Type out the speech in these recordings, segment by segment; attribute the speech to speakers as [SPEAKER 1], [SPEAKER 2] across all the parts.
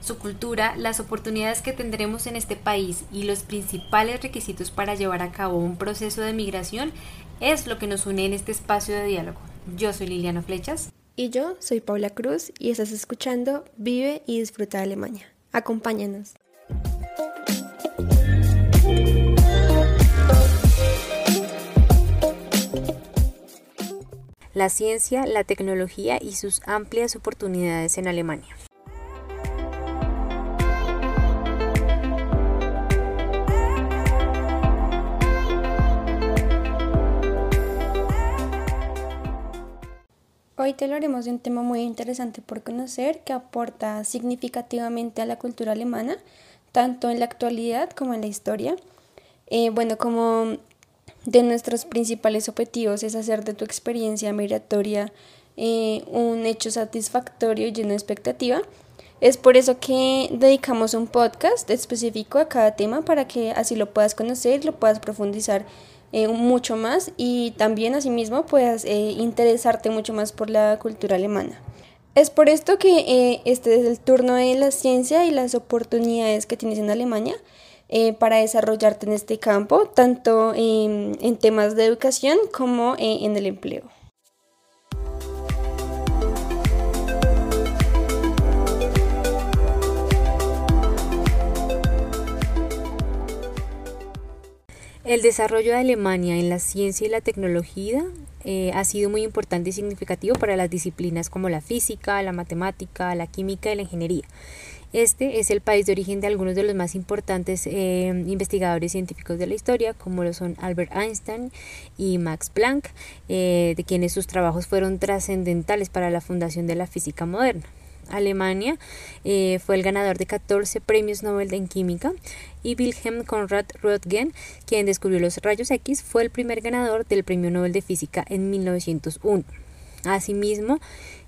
[SPEAKER 1] Su cultura, las oportunidades que tendremos en este país y los principales requisitos para llevar a cabo un proceso de migración es lo que nos une en este espacio de diálogo. Yo soy Liliana Flechas.
[SPEAKER 2] Y yo soy Paula Cruz y estás escuchando Vive y Disfruta de Alemania. Acompáñanos.
[SPEAKER 1] la ciencia, la tecnología y sus amplias oportunidades en Alemania.
[SPEAKER 2] Hoy te hablaremos de un tema muy interesante por conocer que aporta significativamente a la cultura alemana, tanto en la actualidad como en la historia. Eh, bueno, como de nuestros principales objetivos es hacer de tu experiencia migratoria eh, un hecho satisfactorio y lleno de expectativa. Es por eso que dedicamos un podcast específico a cada tema para que así lo puedas conocer, lo puedas profundizar eh, mucho más y también asimismo puedas eh, interesarte mucho más por la cultura alemana. Es por esto que este es el turno de la ciencia y las oportunidades que tienes en Alemania eh, para desarrollarte en este campo, tanto en, temas de educación como eh, en el empleo.
[SPEAKER 1] El desarrollo de Alemania en la ciencia y la tecnología eh, ha sido muy importante y significativo para las disciplinas como la física, la matemática, la química y la ingeniería. Este es el país de origen de algunos de los más importantes eh, investigadores científicos de la historia, como lo son Albert Einstein y Max Planck, eh, de quienes sus trabajos fueron trascendentales para la fundación de la física moderna. Alemania eh, fue el ganador de 14 premios Nobel en química y Wilhelm Conrad Röntgen, quien descubrió los rayos X, fue el primer ganador del premio Nobel de física en 1901. Asimismo,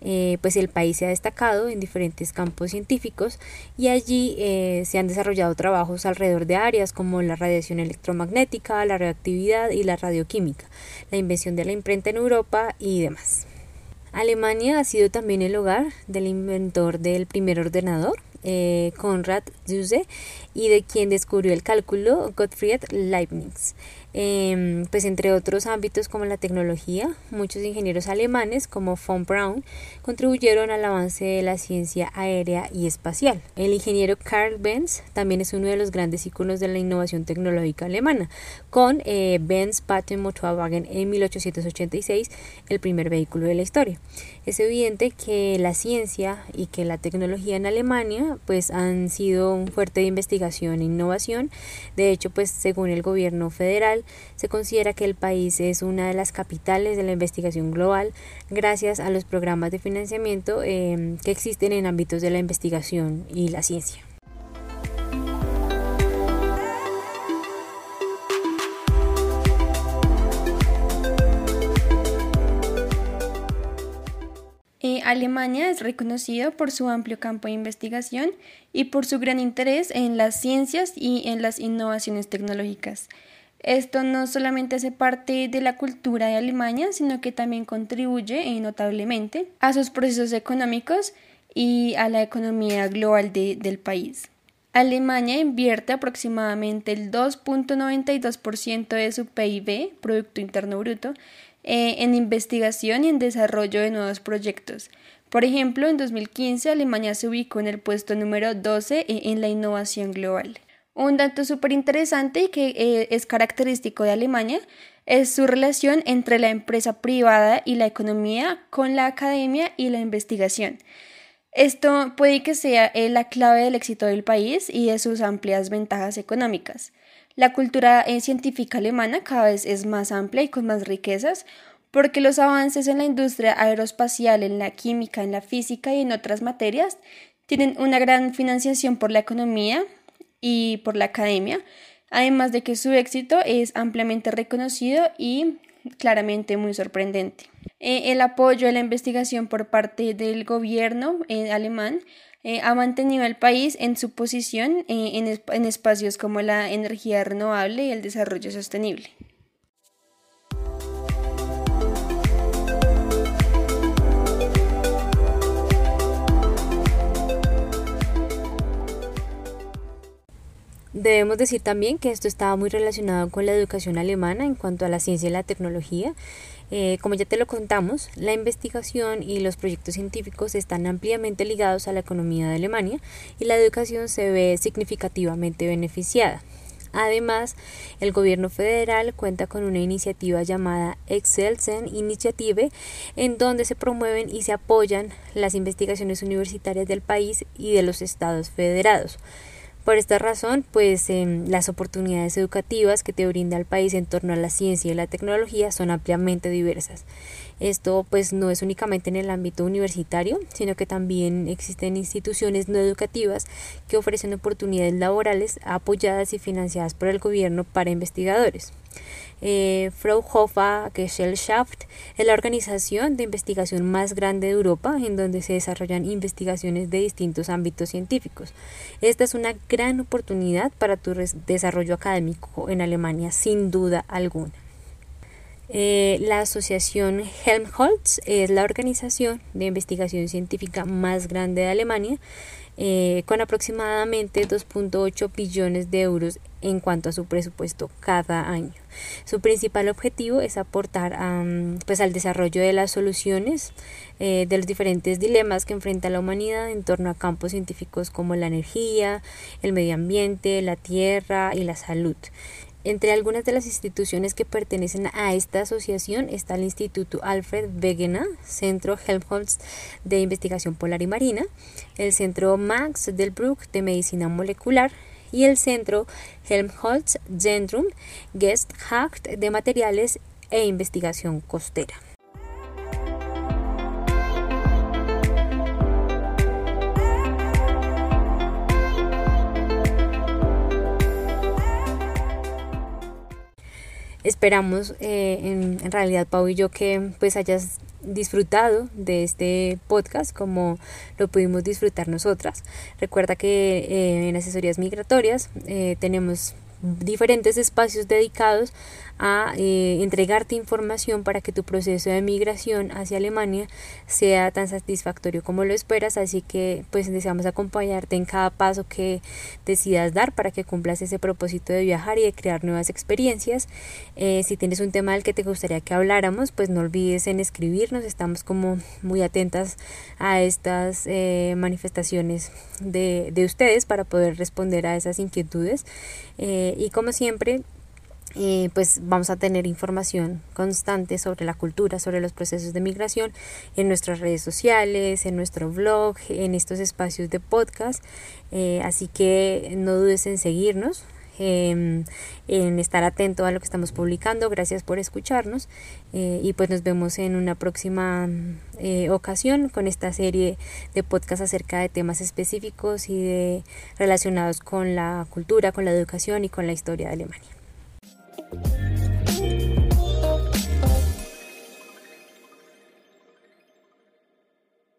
[SPEAKER 1] eh, pues el país se ha destacado en diferentes campos científicos y allí eh, se han desarrollado trabajos alrededor de áreas como la radiación electromagnética, la radioactividad y la radioquímica, la invención de la imprenta en Europa y demás. Alemania ha sido también el hogar del inventor del primer ordenador, eh, Konrad Zuse, y de quien descubrió el cálculo, Gottfried Leibniz. Em, pues entre otros ámbitos como la tecnología, muchos ingenieros alemanes como von Braun contribuyeron al avance de la ciencia aérea y espacial. El ingeniero Karl Benz también es uno de los grandes íconos de la innovación tecnológica alemana, con eh, Benz Patent Motorwagen en 1886, el primer vehículo de la historia. Es evidente que la ciencia y que la tecnología en Alemania pues han sido un fuerte de investigación e innovación. De hecho, pues según el gobierno federal se considera que el país es una de las capitales de la investigación global gracias a los programas de financiamiento eh, que existen en ámbitos de la investigación y la ciencia.
[SPEAKER 2] Eh, Alemania es reconocido por su amplio campo de investigación y por su gran interés en las ciencias y en las innovaciones tecnológicas. Esto no solamente hace parte de la cultura de Alemania, sino que también contribuye notablemente a sus procesos económicos y a la economía global del país. Alemania invierte aproximadamente el 2.92% de su PIB, Producto Interno Bruto, eh, en investigación y en desarrollo de nuevos proyectos. Por ejemplo, en 2015 Alemania se ubicó en el puesto número 12 eh, en la innovación global. Un dato súper interesante y que eh, es característico de Alemania es su relación entre la empresa privada y la economía con la academia y la investigación. Esto puede que sea eh, la clave del éxito del país y de sus amplias ventajas económicas. La cultura eh, científica alemana cada vez es más amplia y con más riquezas porque los avances en la industria aeroespacial, en la química, en la física y en otras materias tienen una gran financiación por la economía, y por la academia, además de que su éxito es ampliamente reconocido y claramente muy sorprendente. Eh, el apoyo a la investigación por parte del gobierno eh, alemán eh, ha mantenido al país en su posición en, en espacios como la energía renovable y el desarrollo sostenible.
[SPEAKER 1] Debemos decir también que esto estaba muy relacionado con la educación alemana en cuanto a la ciencia y la tecnología. Eh, como ya te lo contamos, la investigación y los proyectos científicos están ampliamente ligados a la economía de Alemania y la educación se ve significativamente beneficiada. Además, el gobierno federal cuenta con una iniciativa llamada Excelsen Initiative, en donde se promueven y se apoyan las investigaciones universitarias del país y de los estados federados. Por esta razón, pues em, las oportunidades educativas que te brinda el país en torno a la ciencia y la tecnología son ampliamente diversas. Esto pues no es únicamente en el ámbito universitario, sino que también existen instituciones no educativas que ofrecen oportunidades laborales apoyadas y financiadas por el gobierno para investigadores eh, Fraunhofer Gesellschaft es la organización de investigación más grande de Europa en donde se desarrollan investigaciones de distintos ámbitos científicos. Esta es una gran oportunidad para tu desarrollo académico en Alemania, sin duda alguna. Eh, la asociación Helmholtz es la organización de investigación científica más grande de Alemania eh, con aproximadamente 2.8 billones de euros en cuanto a su presupuesto cada año. Su principal objetivo es aportar pues, al desarrollo de las soluciones eh, de los diferentes dilemas que enfrenta la humanidad en torno a campos científicos como la energía, el medio ambiente, la tierra y la salud. Entre algunas de las instituciones que pertenecen a esta asociación está el Instituto Alfred Wegener, Centro Helmholtz de Investigación Polar y Marina, el Centro Max Delbruck de Medicina Molecular y el Centro Helmholtz Zentrum Gestacht de Materiales e Investigación Costera. Esperamos eh, en, realidad, Pau y yo, que pues hayas disfrutado de este podcast como lo pudimos disfrutar nosotras. Recuerda que eh, en asesorías migratorias eh, tenemos diferentes espacios dedicados a eh, entregarte información para que tu proceso de migración hacia Alemania sea tan satisfactorio como lo esperas. Así que pues deseamos acompañarte en cada paso que decidas dar para que cumplas ese propósito de viajar y de crear nuevas experiencias. Eh, si tienes un tema del que te gustaría que habláramos pues no olvides en escribirnos. Estamos como muy atentas a estas eh, manifestaciones de, de, ustedes para poder responder a esas inquietudes y como siempre eh, pues vamos a tener información constante sobre la cultura, sobre los procesos de migración en nuestras redes sociales, en nuestro blog, en estos espacios de podcast. Eh, así que no dudes en seguirnos, em, en estar atento a lo que estamos publicando. Gracias por escucharnos eh, y pues nos vemos en una próxima ocasión con esta serie de podcast acerca de temas específicos y de relacionados con la cultura, con la educación y con la historia de Alemania.